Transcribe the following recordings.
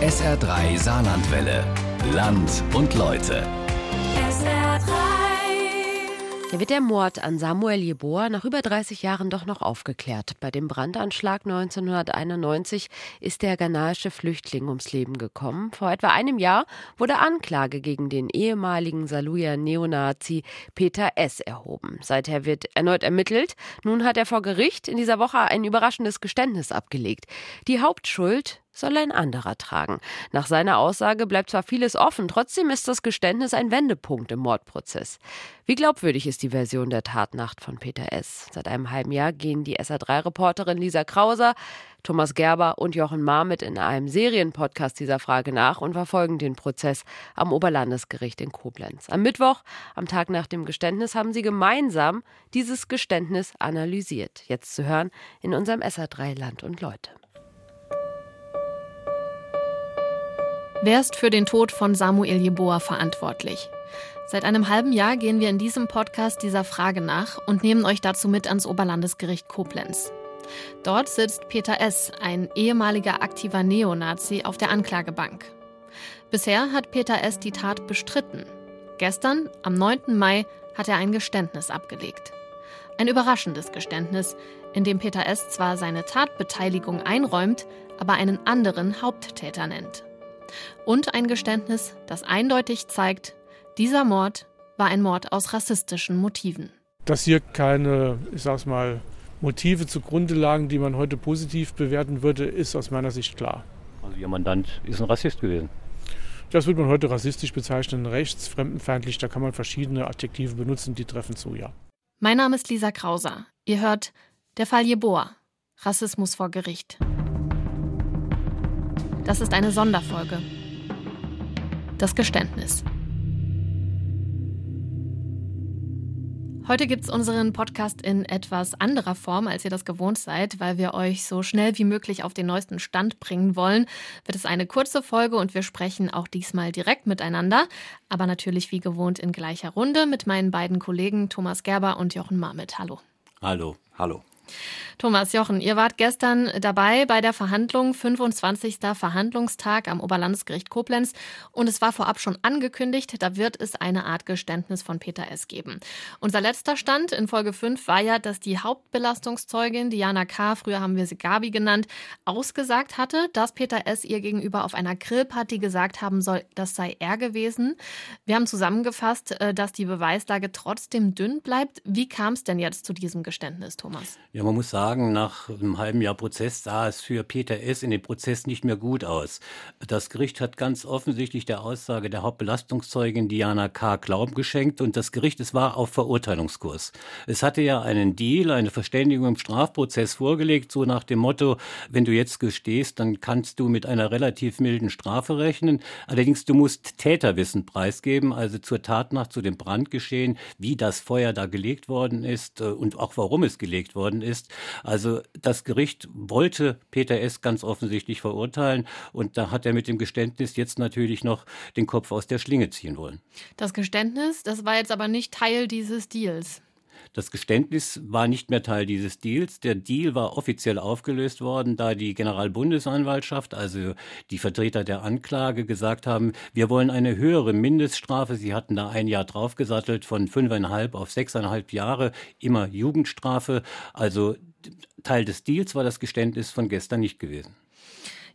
SR3 Saarlandwelle. Land und Leute. Hier wird der Mord an Samuel Jeboa nach über 30 Jahren doch noch aufgeklärt. Bei dem Brandanschlag 1991 ist der ghanaische Flüchtling ums Leben gekommen. Vor etwa einem Jahr wurde Anklage gegen den ehemaligen Saluja Neonazi Peter S. erhoben. Seither wird erneut ermittelt. Nun hat er vor Gericht in dieser Woche ein überraschendes Geständnis abgelegt. Die Hauptschuld soll ein anderer tragen. Nach seiner Aussage bleibt zwar vieles offen, trotzdem ist das Geständnis ein Wendepunkt im Mordprozess. Wie glaubwürdig ist die Version der Tatnacht von Peter S.? Seit einem halben Jahr gehen die SA3-Reporterin Lisa Krauser, Thomas Gerber und Jochen Marmit in einem Serienpodcast dieser Frage nach und verfolgen den Prozess am Oberlandesgericht in Koblenz. Am Mittwoch, am Tag nach dem Geständnis, haben sie gemeinsam dieses Geständnis analysiert. Jetzt zu hören in unserem SA3 Land und Leute. Wer ist für den Tod von Samuel Jeboa verantwortlich? Seit einem halben Jahr gehen wir in diesem Podcast dieser Frage nach und nehmen euch dazu mit ans Oberlandesgericht Koblenz. Dort sitzt Peter S., ein ehemaliger aktiver Neonazi, auf der Anklagebank. Bisher hat Peter S. die Tat bestritten. Gestern, am 9. Mai, hat er ein Geständnis abgelegt. Ein überraschendes Geständnis, in dem Peter S. zwar seine Tatbeteiligung einräumt, aber einen anderen Haupttäter nennt. Und ein Geständnis, das eindeutig zeigt, dieser Mord war ein Mord aus rassistischen Motiven. Dass hier keine, ich sag's mal, Motive zugrunde lagen, die man heute positiv bewerten würde, ist aus meiner Sicht klar. Also Ihr Mandant ist ein Rassist gewesen. Das würde man heute rassistisch bezeichnen, rechts, fremdenfeindlich, da kann man verschiedene Adjektive benutzen, die treffen zu, ja. Mein Name ist Lisa Krauser. Ihr hört Der Fall Jeboa. Rassismus vor Gericht. Das ist eine Sonderfolge. Das Geständnis. Heute gibt es unseren Podcast in etwas anderer Form, als ihr das gewohnt seid, weil wir euch so schnell wie möglich auf den neuesten Stand bringen wollen. Wird es eine kurze Folge und wir sprechen auch diesmal direkt miteinander, aber natürlich wie gewohnt in gleicher Runde mit meinen beiden Kollegen Thomas Gerber und Jochen Marmit. Hallo. Hallo. Hallo. Thomas Jochen, ihr wart gestern dabei bei der Verhandlung, 25. Verhandlungstag am Oberlandesgericht Koblenz. Und es war vorab schon angekündigt, da wird es eine Art Geständnis von Peter S. geben. Unser letzter Stand in Folge 5 war ja, dass die Hauptbelastungszeugin Diana K., früher haben wir sie Gabi genannt, ausgesagt hatte, dass Peter S. ihr gegenüber auf einer Grillparty gesagt haben soll, das sei er gewesen. Wir haben zusammengefasst, äh, dass die Beweislage trotzdem dünn bleibt. Wie kam es denn jetzt zu diesem Geständnis, Thomas? Ja, man muss sagen, sagen, nach einem halben Jahr Prozess sah es für Peter S. in dem Prozess nicht mehr gut aus. Das Gericht hat ganz offensichtlich der Aussage der Hauptbelastungszeugin Diana K. Glauben geschenkt und das Gericht, es war auf Verurteilungskurs. Es hatte ja einen Deal, eine Verständigung im Strafprozess vorgelegt, so nach dem Motto, wenn du jetzt gestehst, dann kannst du mit einer relativ milden Strafe rechnen. Allerdings, du musst Täterwissen preisgeben, also zur Tatnacht, zu dem Brandgeschehen, wie das Feuer da gelegt worden ist äh, und auch warum es gelegt worden ist. Also das Gericht wollte Peter S. ganz offensichtlich verurteilen und da hat er mit dem Geständnis jetzt natürlich noch den Kopf aus der Schlinge ziehen wollen. Das Geständnis, das war jetzt aber nicht Teil dieses Deals. Das Geständnis war nicht mehr Teil dieses Deals. Der Deal war offiziell aufgelöst worden, da die Generalbundesanwaltschaft, also die Vertreter der Anklage, gesagt haben, wir wollen eine höhere Mindeststrafe. Sie hatten da ein Jahr draufgesattelt von fünfeinhalb auf sechseinhalb Jahre, immer Jugendstrafe. Also Teil des Deals war das Geständnis von gestern nicht gewesen.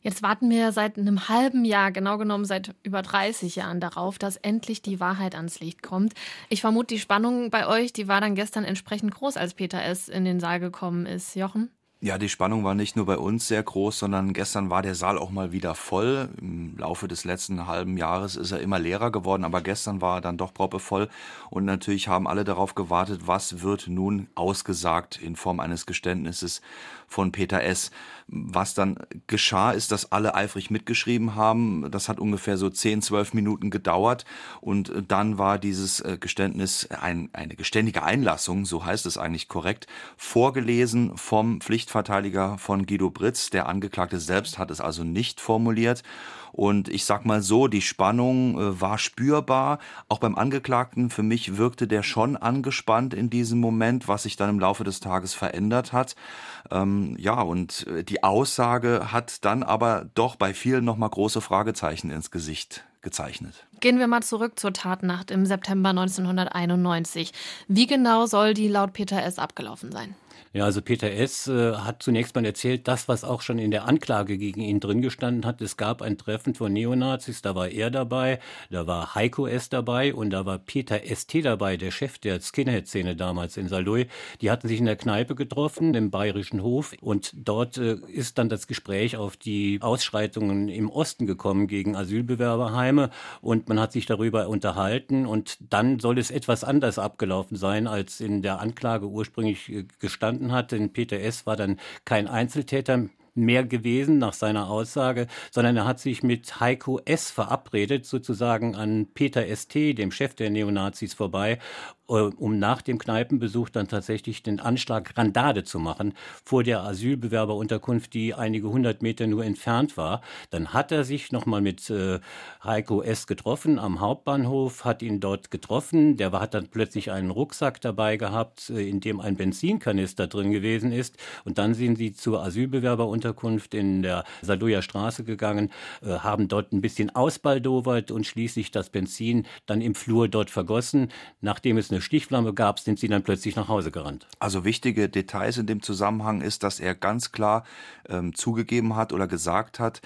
Jetzt warten wir seit einem halben Jahr, genau genommen seit über 30 Jahren darauf, dass endlich die Wahrheit ans Licht kommt. Ich vermute, die Spannung bei euch, die war dann gestern entsprechend groß, als Peter S. in den Saal gekommen ist. Jochen? Ja, die Spannung war nicht nur bei uns sehr groß, sondern gestern war der Saal auch mal wieder voll. Im Laufe des letzten halben Jahres ist er immer leerer geworden, aber gestern war er dann doch proppevoll. Und natürlich haben alle darauf gewartet, was wird nun ausgesagt in Form eines Geständnisses von Peter S. Was dann geschah, ist, dass alle eifrig mitgeschrieben haben. Das hat ungefähr so 10, 12 Minuten gedauert. Und dann war dieses äh, Geständnis ein, eine geständige Einlassung, so heißt es eigentlich korrekt, vorgelesen vom Pflichtverteidiger von Guido Britz. Der Angeklagte selbst hat es also nicht formuliert. Und ich sag mal so, die Spannung äh, war spürbar. Auch beim Angeklagten, für mich wirkte der schon angespannt in diesem Moment, was sich dann im Laufe des Tages verändert hat. Ähm, ja, und äh, die die Aussage hat dann aber doch bei vielen nochmal große Fragezeichen ins Gesicht gezeichnet. Gehen wir mal zurück zur Tatnacht im September 1991. Wie genau soll die laut Peter S. abgelaufen sein? Ja, also Peter S. Äh, hat zunächst mal erzählt, das, was auch schon in der Anklage gegen ihn drin gestanden hat. Es gab ein Treffen von Neonazis, da war er dabei, da war Heiko S. dabei und da war Peter S.T. dabei, der Chef der Skinhead-Szene damals in Saloy. Die hatten sich in der Kneipe getroffen, im Bayerischen Hof und dort äh, ist dann das Gespräch auf die Ausschreitungen im Osten gekommen gegen Asylbewerberheime und man hat sich darüber unterhalten und dann soll es etwas anders abgelaufen sein, als in der Anklage ursprünglich äh, gestanden gestanden hat. Denn Peter S. war dann kein Einzeltäter mehr gewesen nach seiner Aussage, sondern er hat sich mit Heiko S. verabredet, sozusagen an Peter S.T., dem Chef der Neonazis, vorbei um nach dem Kneipenbesuch dann tatsächlich den Anschlag Randade zu machen vor der Asylbewerberunterkunft, die einige hundert Meter nur entfernt war. Dann hat er sich nochmal mit äh, Heiko S. getroffen am Hauptbahnhof, hat ihn dort getroffen. Der hat dann plötzlich einen Rucksack dabei gehabt, äh, in dem ein Benzinkanister drin gewesen ist. Und dann sind sie zur Asylbewerberunterkunft in der Sadoja Straße gegangen, äh, haben dort ein bisschen ausbaldowert und schließlich das Benzin dann im Flur dort vergossen. Nachdem es eine Stichflamme gab, sind sie dann plötzlich nach Hause gerannt. Also wichtige Details in dem Zusammenhang ist, dass er ganz klar ähm, zugegeben hat oder gesagt hat,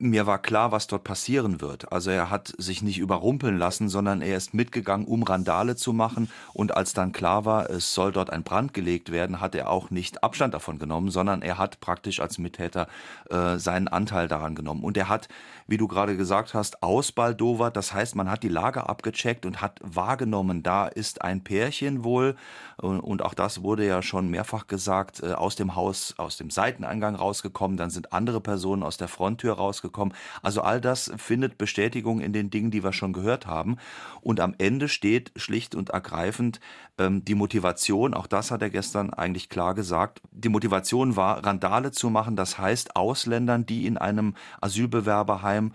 mir war klar, was dort passieren wird. Also er hat sich nicht überrumpeln lassen, sondern er ist mitgegangen, um Randale zu machen. Und als dann klar war, es soll dort ein Brand gelegt werden, hat er auch nicht Abstand davon genommen, sondern er hat praktisch als Mittäter äh, seinen Anteil daran genommen. Und er hat, wie du gerade gesagt hast, ausbaldowert. Das heißt, man hat die Lage abgecheckt und hat wahrgenommen, da ist ein Pärchen wohl. Und auch das wurde ja schon mehrfach gesagt, äh, aus dem Haus, aus dem Seiteneingang rausgekommen. Dann sind andere Personen aus der Fronttür rausgekommen rausgekommen. Also all das findet Bestätigung in den Dingen, die wir schon gehört haben. Und am Ende steht schlicht und ergreifend ähm, die Motivation, auch das hat er gestern eigentlich klar gesagt, die Motivation war, Randale zu machen, das heißt Ausländern, die in einem Asylbewerberheim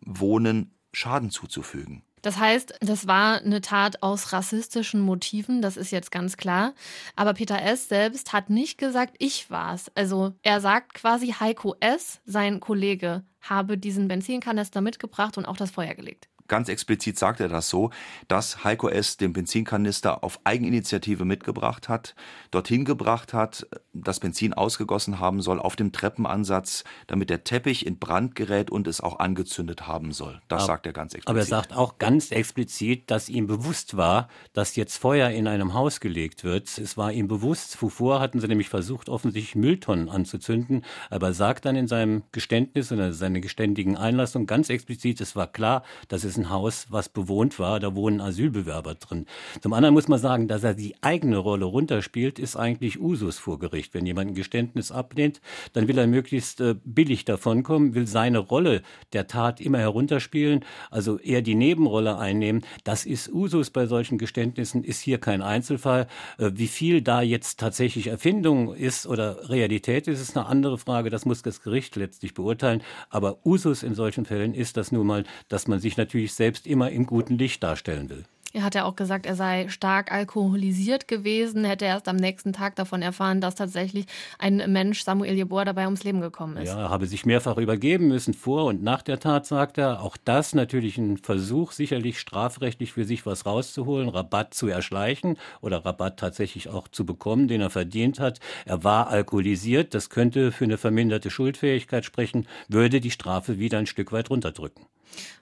wohnen, Schaden zuzufügen. Das heißt, das war eine Tat aus rassistischen Motiven, das ist jetzt ganz klar. Aber Peter S. selbst hat nicht gesagt, ich war's. Also er sagt quasi, Heiko S., sein Kollege, habe diesen Benzinkanister mitgebracht und auch das Feuer gelegt ganz explizit sagt er das so, dass Heiko S. den Benzinkanister auf Eigeninitiative mitgebracht hat, dorthin gebracht hat, das Benzin ausgegossen haben soll auf dem Treppenansatz, damit der Teppich in Brand gerät und es auch angezündet haben soll. Das aber, sagt er ganz explizit. Aber er sagt auch ganz explizit, dass ihm bewusst war, dass jetzt Feuer in einem Haus gelegt wird. Es war ihm bewusst. Zuvor hatten sie nämlich versucht, offensichtlich Mülltonnen anzuzünden. Aber er sagt dann in seinem Geständnis oder seiner geständigen Einlassung ganz explizit, es war klar, dass es ein Haus, was bewohnt war. Da wohnen Asylbewerber drin. Zum anderen muss man sagen, dass er die eigene Rolle runterspielt, ist eigentlich Usus vor Gericht. Wenn jemand ein Geständnis ablehnt, dann will er möglichst äh, billig davonkommen, will seine Rolle der Tat immer herunterspielen, also eher die Nebenrolle einnehmen. Das ist Usus bei solchen Geständnissen, ist hier kein Einzelfall. Äh, wie viel da jetzt tatsächlich Erfindung ist oder Realität ist, ist eine andere Frage. Das muss das Gericht letztlich beurteilen. Aber Usus in solchen Fällen ist das nun mal, dass man sich natürlich selbst immer im guten Licht darstellen will. Er hat ja auch gesagt, er sei stark alkoholisiert gewesen, hätte erst am nächsten Tag davon erfahren, dass tatsächlich ein Mensch, Samuel Jeboa, dabei ums Leben gekommen ist. Ja, er habe sich mehrfach übergeben müssen vor und nach der Tat, sagt er. Auch das natürlich ein Versuch, sicherlich strafrechtlich für sich was rauszuholen, Rabatt zu erschleichen oder Rabatt tatsächlich auch zu bekommen, den er verdient hat. Er war alkoholisiert, das könnte für eine verminderte Schuldfähigkeit sprechen, würde die Strafe wieder ein Stück weit runterdrücken.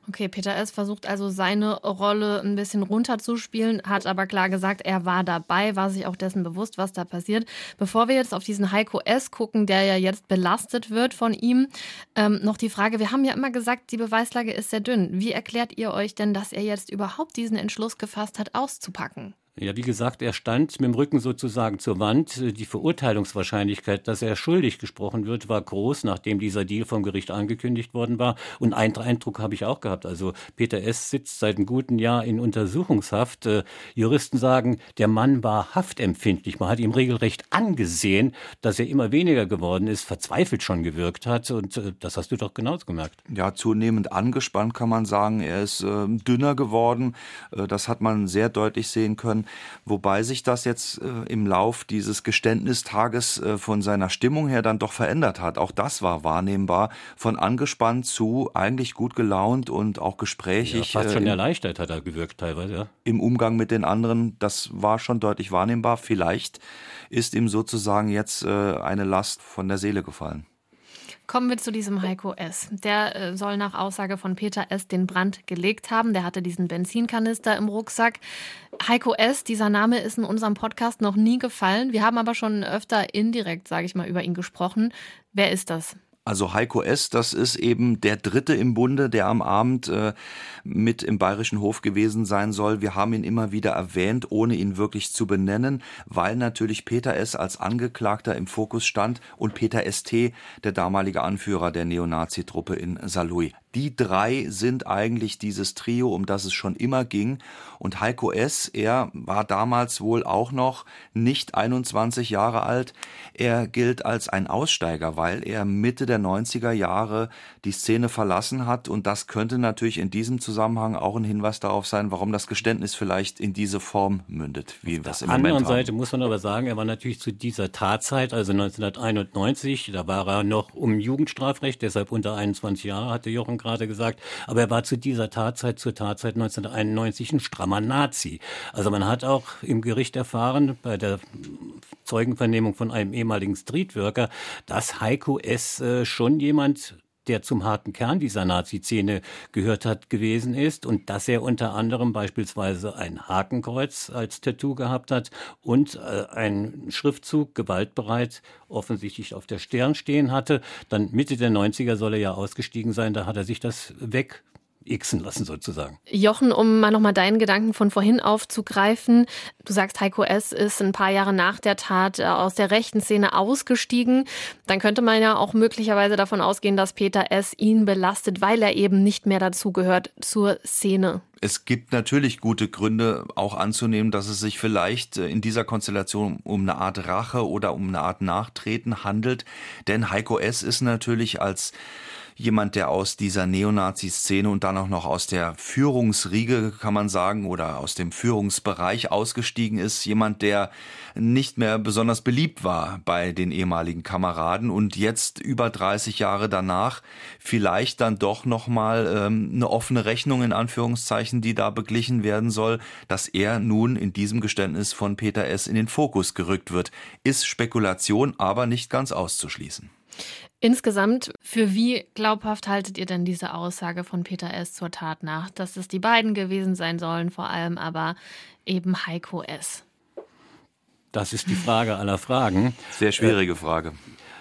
Okay, Peter S. versucht also seine Rolle ein bisschen runterzuspielen, hat aber klar gesagt, er war dabei, war sich auch dessen bewusst, was da passiert. Bevor wir jetzt auf diesen Heiko S. gucken, der ja jetzt belastet wird von ihm, ähm, noch die Frage, wir haben ja immer gesagt, die Beweislage ist sehr dünn. Wie erklärt ihr euch denn, dass er jetzt überhaupt diesen Entschluss gefasst hat, auszupacken? Ja, wie gesagt, er stand mit dem Rücken sozusagen zur Wand. Die Verurteilungswahrscheinlichkeit, dass er schuldig gesprochen wird, war groß, nachdem dieser Deal vom Gericht angekündigt worden war. Und einen Eindruck habe ich auch gehabt. Also Peter S. sitzt seit einem guten Jahr in Untersuchungshaft. Äh, Juristen sagen, der Mann war haftempfindlich. Man hat ihm regelrecht angesehen, dass er immer weniger geworden ist, verzweifelt schon gewirkt hat. Und äh, das hast du doch genauso gemerkt. Ja, zunehmend angespannt kann man sagen. Er ist äh, dünner geworden. Äh, das hat man sehr deutlich sehen können. Wobei sich das jetzt äh, im Lauf dieses Geständnistages äh, von seiner Stimmung her dann doch verändert hat. Auch das war wahrnehmbar, von angespannt zu eigentlich gut gelaunt und auch gesprächig. Ja, fast schon äh, erleichtert hat er gewirkt teilweise. Ja. Im Umgang mit den anderen, das war schon deutlich wahrnehmbar. Vielleicht ist ihm sozusagen jetzt äh, eine Last von der Seele gefallen. Kommen wir zu diesem Heiko S. Der äh, soll nach Aussage von Peter S. den Brand gelegt haben. Der hatte diesen Benzinkanister im Rucksack. Heiko S., dieser Name ist in unserem Podcast noch nie gefallen. Wir haben aber schon öfter indirekt, sage ich mal, über ihn gesprochen. Wer ist das? Also Heiko S., das ist eben der Dritte im Bunde, der am Abend äh, mit im Bayerischen Hof gewesen sein soll. Wir haben ihn immer wieder erwähnt, ohne ihn wirklich zu benennen, weil natürlich Peter S. als Angeklagter im Fokus stand und Peter S.T., der damalige Anführer der Neonazi-Truppe in Saarlouis. Die drei sind eigentlich dieses Trio, um das es schon immer ging. Und Heiko S., er war damals wohl auch noch nicht 21 Jahre alt. Er gilt als ein Aussteiger, weil er Mitte der 90er Jahre die Szene verlassen hat. Und das könnte natürlich in diesem Zusammenhang auch ein Hinweis darauf sein, warum das Geständnis vielleicht in diese Form mündet, wie wir es im Moment haben. Auf der anderen Seite muss man aber sagen, er war natürlich zu dieser Tatzeit, also 1991, da war er noch um Jugendstrafrecht, deshalb unter 21 Jahre, hatte Jochen gerade gesagt, aber er war zu dieser Tatzeit, zur Tatzeit 1991 ein strammer Nazi. Also man hat auch im Gericht erfahren, bei der Zeugenvernehmung von einem ehemaligen Streetworker, dass Heiko S. Äh, schon jemand der zum harten Kern dieser Nazi-Szene gehört hat, gewesen ist und dass er unter anderem beispielsweise ein Hakenkreuz als Tattoo gehabt hat und äh, einen Schriftzug gewaltbereit offensichtlich auf der Stirn stehen hatte. Dann Mitte der 90er soll er ja ausgestiegen sein, da hat er sich das weg xen lassen sozusagen. Jochen, um mal nochmal deinen Gedanken von vorhin aufzugreifen. Du sagst, Heiko S. ist ein paar Jahre nach der Tat äh, aus der rechten Szene ausgestiegen. Dann könnte man ja auch möglicherweise davon ausgehen, dass Peter S. ihn belastet, weil er eben nicht mehr dazugehört zur Szene. Es gibt natürlich gute Gründe, auch anzunehmen, dass es sich vielleicht äh, in dieser Konstellation um eine Art Rache oder um eine Art Nachtreten handelt. Denn Heiko S. ist natürlich als jemand, der aus dieser Neonazi-Szene und dann auch noch aus der Führungsriege, kann man sagen, oder aus dem Führungsbereich ausgestiegen ist, jemand, der nicht mehr besonders beliebt war bei den ehemaligen Kameraden und jetzt über 30 Jahre danach vielleicht dann doch nochmal ähm, eine offene Rechnung in Anführungszeichen, die da beglichen werden soll, dass er nun in diesem Geständnis von Peter S. in den Fokus gerückt wird, ist Spekulation, aber nicht ganz auszuschließen. Insgesamt, für wie glaubhaft haltet ihr denn diese Aussage von Peter S. zur Tat nach, dass es die beiden gewesen sein sollen, vor allem aber eben Heiko S.? Das ist die Frage aller Fragen. Sehr schwierige Frage.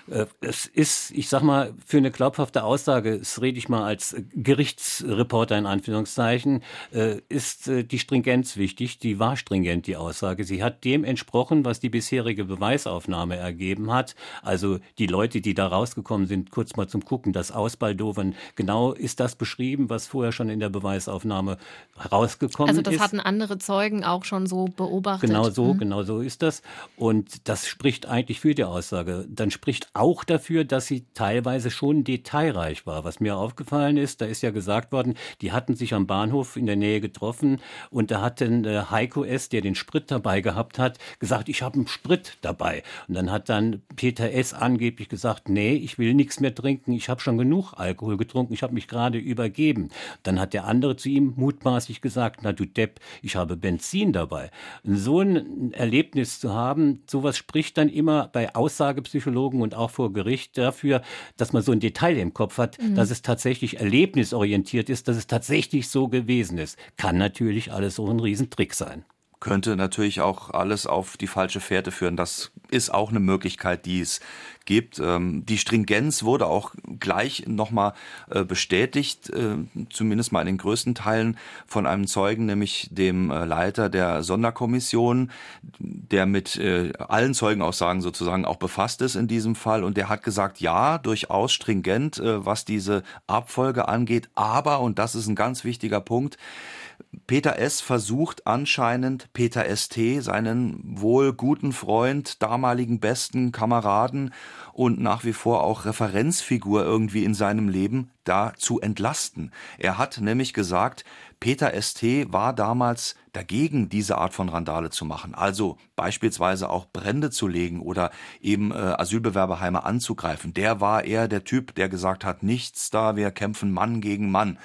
Äh, es ist, ich sag mal, für eine glaubhafte Aussage, das rede ich mal als Gerichtsreporter in Anführungszeichen, äh, ist äh, die Stringenz wichtig. Die war stringent, die Aussage. Sie hat dem entsprochen, was die bisherige Beweisaufnahme ergeben hat. Also die Leute, die da rausgekommen sind, kurz mal zum Gucken, das Ausbaldowern, genau ist das beschrieben, was vorher schon in der Beweisaufnahme herausgekommen ist. Also das ist. hatten andere Zeugen auch schon so beobachtet. Genau so, mhm. genau so ist das. Und das spricht eigentlich für die Aussage. Dann spricht auch dafür, dass sie teilweise schon detailreich war. Was mir aufgefallen ist, da ist ja gesagt worden, die hatten sich am Bahnhof in der Nähe getroffen und da hat dann äh, Heiko S., der den Sprit dabei gehabt hat, gesagt, ich habe einen Sprit dabei. Und dann hat dann Peter S. angeblich gesagt, nee, ich will nichts mehr trinken, ich habe schon genug Alkohol getrunken, ich habe mich gerade übergeben. Dann hat der andere zu ihm mutmaßlich gesagt, na du Depp, ich habe Benzin dabei. So ein Erlebnis zu haben, sowas spricht dann immer bei Aussagepsychologen und auch vor Gericht dafür, dass man so ein Detail im Kopf hat, mhm. dass es tatsächlich erlebnisorientiert ist, dass es tatsächlich so gewesen ist. Kann natürlich alles so ein Riesentrick sein könnte natürlich auch alles auf die falsche Fährte führen. Das ist auch eine Möglichkeit, die es gibt. Ähm, die Stringenz wurde auch gleich nochmal äh, bestätigt, äh, zumindest mal in den größten Teilen von einem Zeugen, nämlich dem äh, Leiter der Sonderkommission, der mit allen Zeugenaussagen sozusagen auch befasst ist in diesem Fall. Und der hat gesagt, ja, durchaus stringent, was diese Abfolge angeht. Aber, und das ist ein ganz wichtiger Punkt, Peter S. versucht anscheinend Peter S.T., seinen wohl guten Freund, damaligen besten Kameraden und nach wie vor auch Referenzfigur irgendwie in seinem Leben, da zu entlasten. Er hat nämlich gesagt, Peter S.T. war damals dagegen, diese Art von Randale zu machen. Also beispielsweise auch Brände zu legen oder eben äh, Asylbewerberheime anzugreifen. Der war eher der Typ, der gesagt hat, nichts da, wir kämpfen Mann gegen Mann.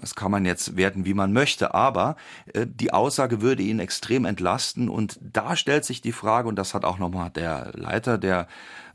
Das kann man jetzt werten, wie man möchte, aber äh, die Aussage würde ihn extrem entlasten und da stellt sich die Frage, und das hat auch nochmal der Leiter der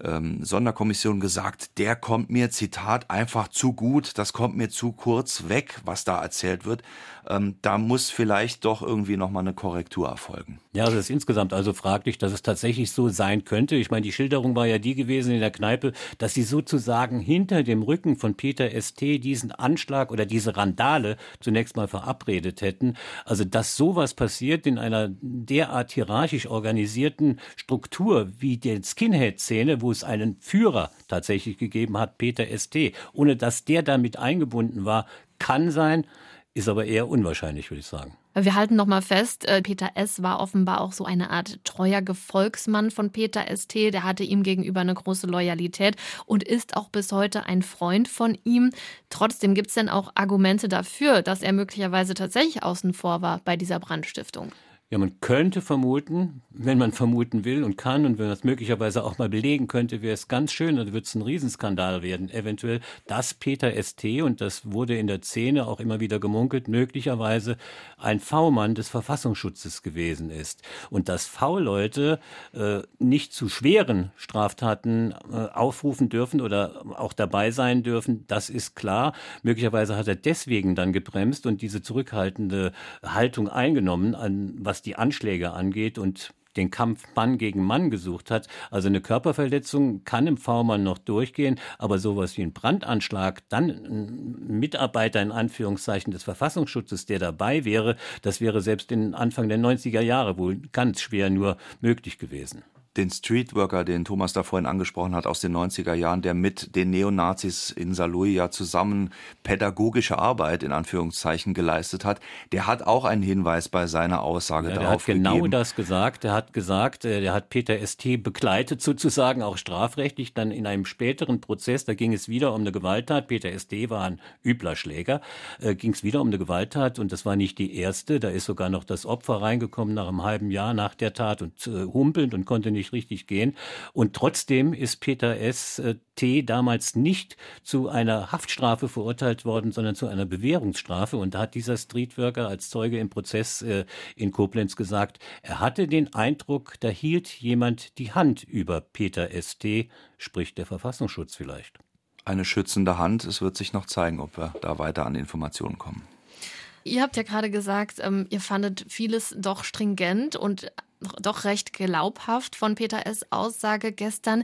ähm, Sonderkommission gesagt, der kommt mir, Zitat, einfach zu gut, das kommt mir zu kurz weg, was da erzählt wird. Ähm, da muss vielleicht doch irgendwie nochmal eine Korrektur erfolgen. Ja, das ist insgesamt also fraglich, dass es tatsächlich so sein könnte. Ich meine, die Schilderung war ja die gewesen in der Kneipe, dass sie sozusagen hinter dem Rücken von Peter ST diesen Anschlag oder diese Randale zunächst mal verabredet hätten. Also, dass sowas passiert in einer derart hierarchisch organisierten Struktur wie der Skinhead-Szene, wo es einen Führer tatsächlich gegeben hat, Peter ST, ohne dass der damit eingebunden war, kann sein, ist aber eher unwahrscheinlich, würde ich sagen. Wir halten noch mal fest, äh, Peter S. war offenbar auch so eine Art treuer Gefolgsmann von Peter ST. Der hatte ihm gegenüber eine große Loyalität und ist auch bis heute ein Freund von ihm. Trotzdem gibt es denn auch Argumente dafür, dass er möglicherweise tatsächlich außen vor war bei dieser Brandstiftung. Ja, man könnte vermuten, wenn man vermuten will und kann und wenn man es möglicherweise auch mal belegen könnte, wäre es ganz schön, dann wird es ein Riesenskandal werden, eventuell, dass Peter ST, und das wurde in der Szene auch immer wieder gemunkelt, möglicherweise ein V-Mann des Verfassungsschutzes gewesen ist. Und dass V-Leute äh, nicht zu schweren Straftaten äh, aufrufen dürfen oder auch dabei sein dürfen, das ist klar. Möglicherweise hat er deswegen dann gebremst und diese zurückhaltende Haltung eingenommen, an was was die Anschläge angeht und den Kampf Mann gegen Mann gesucht hat. Also eine Körperverletzung kann im V-Mann noch durchgehen, aber sowas wie ein Brandanschlag, dann ein Mitarbeiter in Anführungszeichen des Verfassungsschutzes, der dabei wäre, das wäre selbst in Anfang der 90er Jahre wohl ganz schwer nur möglich gewesen den Streetworker, den Thomas da vorhin angesprochen hat, aus den 90er Jahren, der mit den Neonazis in Saarlouis ja zusammen pädagogische Arbeit in Anführungszeichen geleistet hat, der hat auch einen Hinweis bei seiner Aussage ja, darauf gegeben. Der hat genau das gesagt. Der hat gesagt, äh, der hat Peter ST begleitet sozusagen, auch strafrechtlich, dann in einem späteren Prozess, da ging es wieder um eine Gewalttat. Peter ST war ein übler Schläger, äh, ging es wieder um eine Gewalttat und das war nicht die erste. Da ist sogar noch das Opfer reingekommen nach einem halben Jahr nach der Tat und äh, humpelnd und konnte nicht nicht richtig gehen. Und trotzdem ist Peter S. Äh, T. damals nicht zu einer Haftstrafe verurteilt worden, sondern zu einer Bewährungsstrafe. Und da hat dieser Streetworker als Zeuge im Prozess äh, in Koblenz gesagt, er hatte den Eindruck, da hielt jemand die Hand über Peter S. T., sprich der Verfassungsschutz vielleicht. Eine schützende Hand. Es wird sich noch zeigen, ob wir da weiter an Informationen kommen. Ihr habt ja gerade gesagt, ähm, ihr fandet vieles doch stringent und doch recht glaubhaft von Peter S. Aussage gestern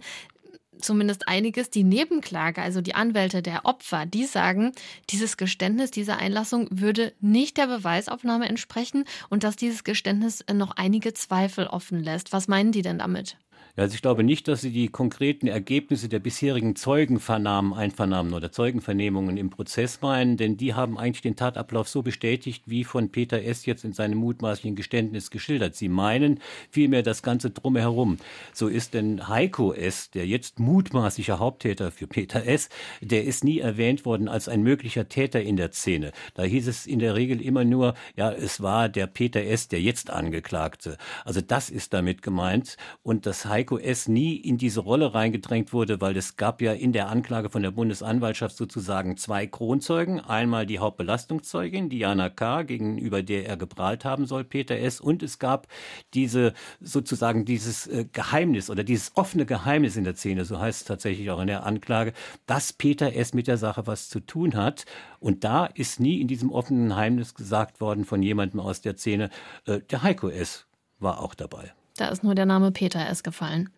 zumindest einiges. Die Nebenklage, also die Anwälte der Opfer, die sagen, dieses Geständnis, diese Einlassung würde nicht der Beweisaufnahme entsprechen und dass dieses Geständnis noch einige Zweifel offen lässt. Was meinen die denn damit? Also ich glaube nicht, dass Sie die konkreten Ergebnisse der bisherigen Zeugenvernahmen, Einvernahmen oder Zeugenvernehmungen im Prozess meinen, denn die haben eigentlich den Tatablauf so bestätigt, wie von Peter S. jetzt in seinem mutmaßlichen Geständnis geschildert. Sie meinen vielmehr das Ganze drumherum. So ist denn Heiko S., der jetzt mutmaßliche Haupttäter für Peter S., der ist nie erwähnt worden als ein möglicher Täter in der Szene. Da hieß es in der Regel immer nur, ja, es war der Peter S., der jetzt Angeklagte. Also das ist damit gemeint und das heißt, Heiko S. nie in diese Rolle reingedrängt wurde, weil es gab ja in der Anklage von der Bundesanwaltschaft sozusagen zwei Kronzeugen. Einmal die Hauptbelastungszeugin, Diana K., gegenüber der er geprahlt haben soll, Peter S. Und es gab diese sozusagen dieses äh, Geheimnis oder dieses offene Geheimnis in der Szene, so heißt es tatsächlich auch in der Anklage, dass Peter S. mit der Sache was zu tun hat. Und da ist nie in diesem offenen Geheimnis gesagt worden von jemandem aus der Szene, äh, der Heiko S. war auch dabei. Da ist nur der Name Peter S gefallen.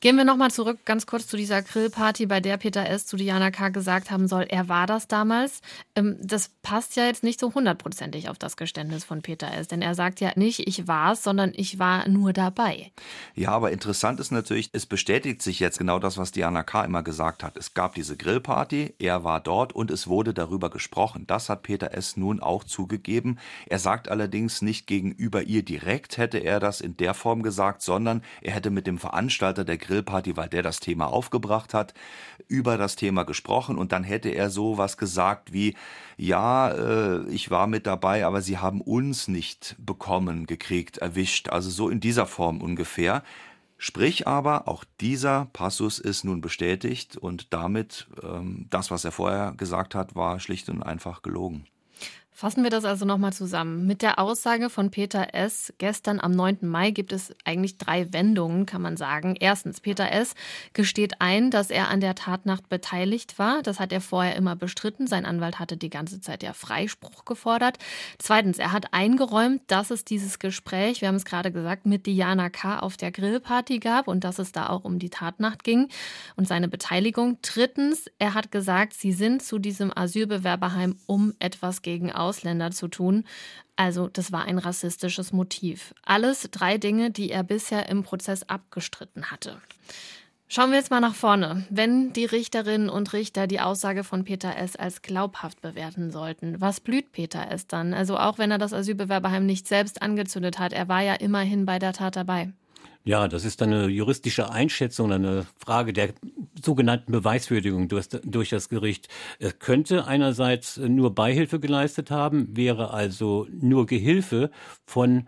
Gehen wir nochmal zurück ganz kurz zu dieser Grillparty, bei der Peter S. zu Diana K. gesagt haben soll, er war das damals. Ähm, das passt ja jetzt nicht so hundertprozentig auf das Geständnis von Peter S., denn er sagt ja nicht, ich war es, sondern ich war nur dabei. Ja, aber interessant ist natürlich, es bestätigt sich jetzt genau das, was Diana K. immer gesagt hat. Es gab diese Grillparty, er war dort und es wurde darüber gesprochen. Das hat Peter S. nun auch zugegeben. Er sagt allerdings nicht gegenüber ihr direkt, hätte er das in der Form gesagt, sondern er hätte mit dem Veranstalter der Grillparty, weil der das Thema aufgebracht hat, über das Thema gesprochen und dann hätte er so was gesagt wie, ja, äh, ich war mit dabei, aber sie haben uns nicht bekommen, gekriegt, erwischt. Also so in dieser Form ungefähr. Sprich aber, auch dieser Passus ist nun bestätigt und damit ähm, das, was er vorher gesagt hat, war schlicht und einfach gelogen. Fassen wir das also nochmal zusammen. Mit der Aussage von Peter S. gestern am 9. Mai gibt es eigentlich drei Wendungen, kann man sagen. Erstens, Peter S. gesteht ein, dass er an der Tatnacht beteiligt war. Das hat er vorher immer bestritten. Sein Anwalt hatte die ganze Zeit ja Freispruch gefordert. Zweitens, er hat eingeräumt, dass es dieses Gespräch, wir haben es gerade gesagt, mit Diana K. auf der Grillparty gab und dass es da auch um die Tatnacht ging und seine Beteiligung. Drittens, er hat gesagt, sie sind zu diesem Asylbewerberheim, um etwas gegen Ausländer zu tun. Also das war ein rassistisches Motiv. Alles drei Dinge, die er bisher im Prozess abgestritten hatte. Schauen wir jetzt mal nach vorne. Wenn die Richterinnen und Richter die Aussage von Peter S. als glaubhaft bewerten sollten, was blüht Peter S. dann? Also auch wenn er das Asylbewerberheim nicht selbst angezündet hat, er war ja immerhin bei der Tat dabei. Ja, das ist eine juristische Einschätzung, eine Frage der sogenannten Beweiswürdigung durch, das Gericht. Er könnte einerseits nur Beihilfe geleistet haben, wäre also nur Gehilfe von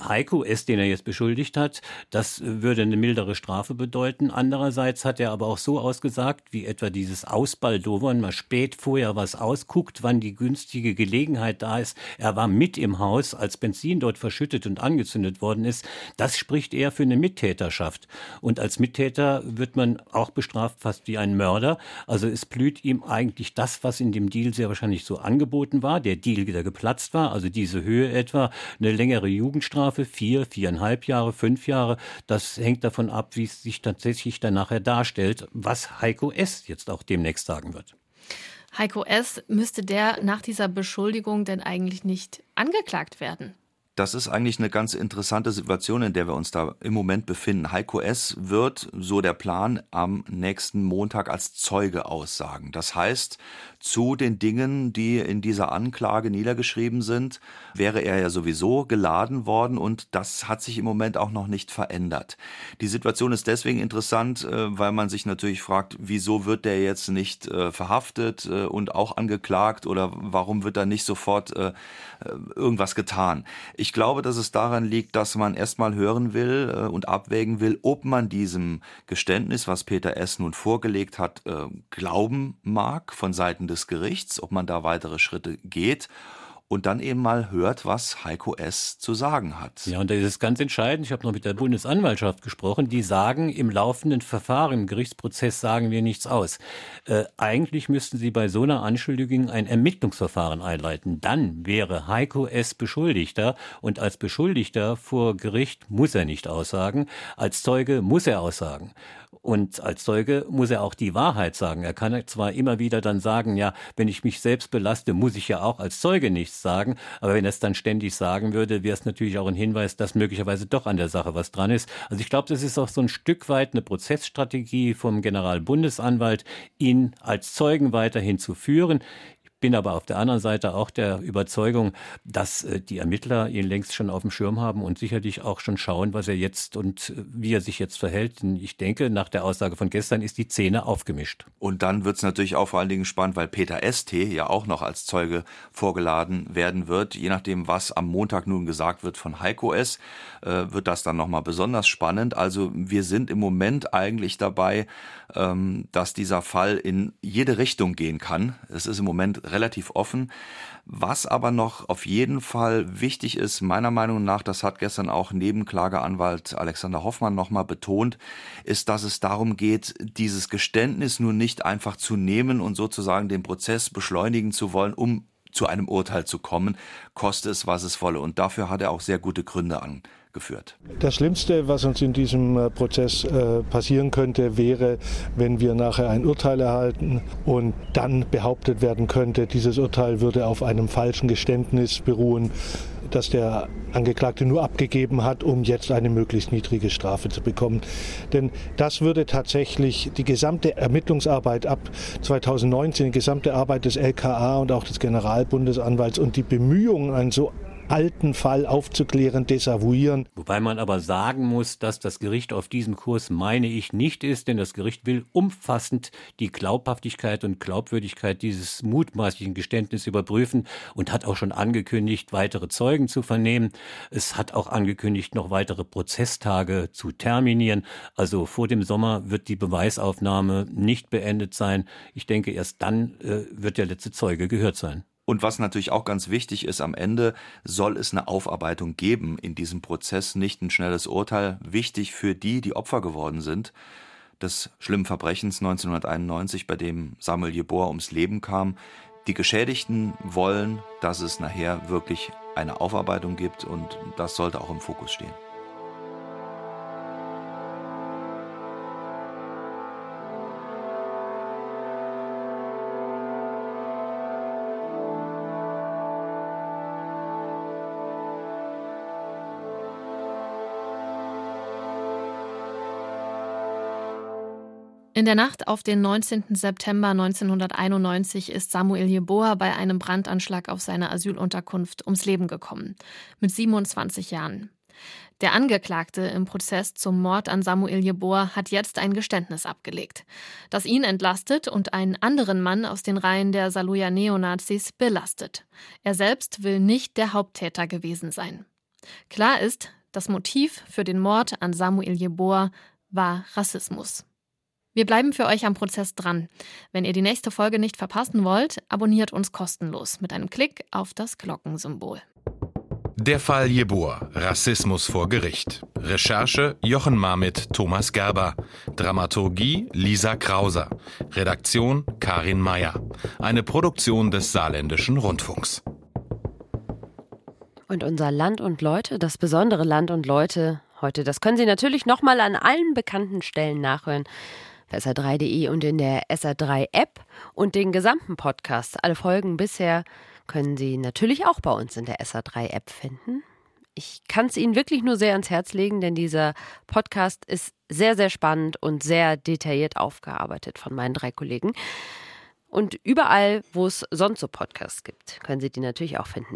Heiko S., den er jetzt beschuldigt hat, das würde eine mildere Strafe bedeuten. Andererseits hat er aber auch so ausgesagt, wie etwa dieses Ausbaldowern, mal spät vorher was ausguckt, wann die günstige Gelegenheit da ist. Er war mit im Haus, als Benzin dort verschüttet und angezündet worden ist. Das spricht eher für eine Mittäterschaft. Und als Mittäter wird man auch bestraft fast wie ein Mörder. Also es blüht ihm eigentlich das, was in dem Deal sehr wahrscheinlich so angeboten war. Der Deal, der geplatzt war, also diese Höhe etwa, eine längere Jugend Jugendstrafe, vier, viereinhalb Jahre, fünf Jahre. Das hängt davon ab, wie es sich tatsächlich dann nachher darstellt, was Heiko S. jetzt auch demnächst sagen wird. Heiko S. müsste der nach dieser Beschuldigung denn eigentlich nicht angeklagt werden? Das ist eigentlich eine ganz interessante Situation, in der wir uns da im Moment befinden. Heiko S. wird, so der Plan, am nächsten Montag als Zeuge aussagen. Das heißt, zu den Dingen, die in dieser Anklage niedergeschrieben sind, wäre er ja sowieso geladen worden und das hat sich im Moment auch noch nicht verändert. Die Situation ist deswegen interessant, äh, weil man sich natürlich fragt, wieso wird der jetzt nicht äh, verhaftet äh, und auch angeklagt oder warum wird da nicht sofort irgendwas getan? Glaube, dass es daran liegt, dass man erstmal hören will äh, und abwägen will, ob man diesem Geständnis, was Peter S. nun vorgelegt hat, äh, glauben mag von Seiten des Gerichts, ob man da weitere Schritte geht und dann eben mal hört, was Heiko S. zu sagen hat. Ja, und das ist ganz entscheidend. Ich habe noch mit der Bundesanwaltschaft gesprochen. Die sagen, im laufenden Verfahren, im Gerichtsprozess sagen wir nichts aus. Äh, eigentlich müssten sie bei so einer Anschuldigung ein Ermittlungsverfahren einleiten. Dann wäre Heiko S. Beschuldigter und als Beschuldigter vor Gericht muss er nicht aussagen. Als Zeuge muss er aussagen. Und als Zeuge muss er auch die Wahrheit sagen. Er kann zwar immer wieder dann sagen, ja, wenn ich mich selbst belaste, muss ich ja auch als Zeuge nichts sagen. Aber wenn er es dann ständig sagen würde, wäre es natürlich auch ein Hinweis, dass möglicherweise doch an der Sache was dran ist. Also ich glaube, das ist auch so ein Stück weit eine Prozessstrategie vom Generalbundesanwalt, ihn als Zeugen weiterhin zu führen bin aber auf der anderen Seite auch der Überzeugung, dass äh, die Ermittler ihn längst schon auf dem Schirm haben und sicherlich auch schon schauen, was er jetzt und äh, wie er sich jetzt verhält. Denn ich denke, nach der Aussage von gestern ist die Szene aufgemischt. Und dann wird es natürlich auch vor allen Dingen spannend, weil Peter ST ja auch noch als Zeuge vorgeladen werden wird. Je nachdem, was am Montag nun gesagt wird von Heiko S., äh, wird das dann nochmal besonders spannend. Also wir sind im Moment eigentlich dabei, ähm, dass dieser Fall in jede Richtung gehen kann. Es ist im Moment relativ offen. Was aber noch auf jeden Fall wichtig ist, meiner Meinung nach, das hat gestern auch Nebenklageanwalt Alexander Hoffmann nochmal betont, ist, dass es darum geht, dieses Geständnis nun nicht einfach zu nehmen und sozusagen den Prozess beschleunigen zu wollen, um zu einem Urteil zu kommen, koste es, was es wolle. Und dafür hat er auch sehr gute Gründe an geführt. Das Schlimmste, was uns in diesem äh, Prozess äh, passieren könnte, wäre, wenn wir nachher ein Urteil erhalten und dann behauptet werden könnte, dieses Urteil würde auf einem falschen Geständnis beruhen das der Angeklagte nur abgegeben hat, um jetzt eine möglichst niedrige Strafe zu bekommen. Denn das würde tatsächlich die gesamte Ermittlungsarbeit ab 2019, die gesamte Arbeit des LKA und auch des Generalbundesanwalts und die Bemühungen, ein so alten Fall aufzuklären, desavouieren. Wobei man aber sagen muss, dass das Gericht auf diesem Kurs, meine ich, nicht ist, denn das Gericht will umfassend die Glaubhaftigkeit und Glaubwürdigkeit dieses mutmaßlichen Geständnisses überprüfen und hat auch schon angekündigt, weitere Zeugen zu vernehmen. Es hat auch angekündigt, noch weitere Prozesstage zu terminieren. Also vor dem Sommer wird die Beweisaufnahme nicht beendet sein. Ich denke, erst dann äh, wird der letzte Zeuge gehört sein. Und was natürlich auch ganz wichtig ist, am Ende soll es eine Aufarbeitung geben in diesem Prozess, nicht ein schnelles Urteil. Wichtig für die, die Opfer geworden sind des schlimmen Verbrechens 1991, bei dem Samuel Jeboa ums Leben kam. Die Geschädigten wollen, dass es nachher wirklich eine Aufarbeitung gibt und das sollte auch im Fokus stehen. In der Nacht auf den 19. September 1991 ist Samuel Jeboa bei einem Brandanschlag auf seiner Asylunterkunft ums Leben gekommen. Mit 27 Jahren. Der Angeklagte im Prozess zum Mord an Samuel Jeboa hat jetzt ein Geständnis abgelegt, das ihn entlastet und einen anderen Mann aus den Reihen der Saluja Neonazis belastet. Er selbst will nicht der Haupttäter gewesen sein. Klar ist, das Motiv für den Mord an Samuel Jeboa war Rassismus. Wir bleiben für euch am Prozess dran. Wenn ihr die nächste Folge nicht verpassen wollt, abonniert uns kostenlos mit einem Klick auf das Glockensymbol. Der Fall Jeboa, Rassismus vor Gericht. Recherche Jochen Marmit, Thomas Gerber. Dramaturgie Lisa Krauser. Redaktion Karin Mayer. Eine Produktion des Saarländischen Rundfunks. Und unser Land und Leute, das besondere Land und Leute heute, das können Sie natürlich nochmal an allen bekannten Stellen nachhören sr3.de und in der SR3-App und den gesamten Podcast. Alle Folgen bisher können Sie natürlich auch bei uns in der SR3-App finden. Ich kann es Ihnen wirklich nur sehr ans Herz legen, denn dieser Podcast ist sehr, sehr spannend und sehr detailliert aufgearbeitet von meinen drei Kollegen. Und überall, wo es sonst so Podcasts gibt, können Sie die natürlich auch finden.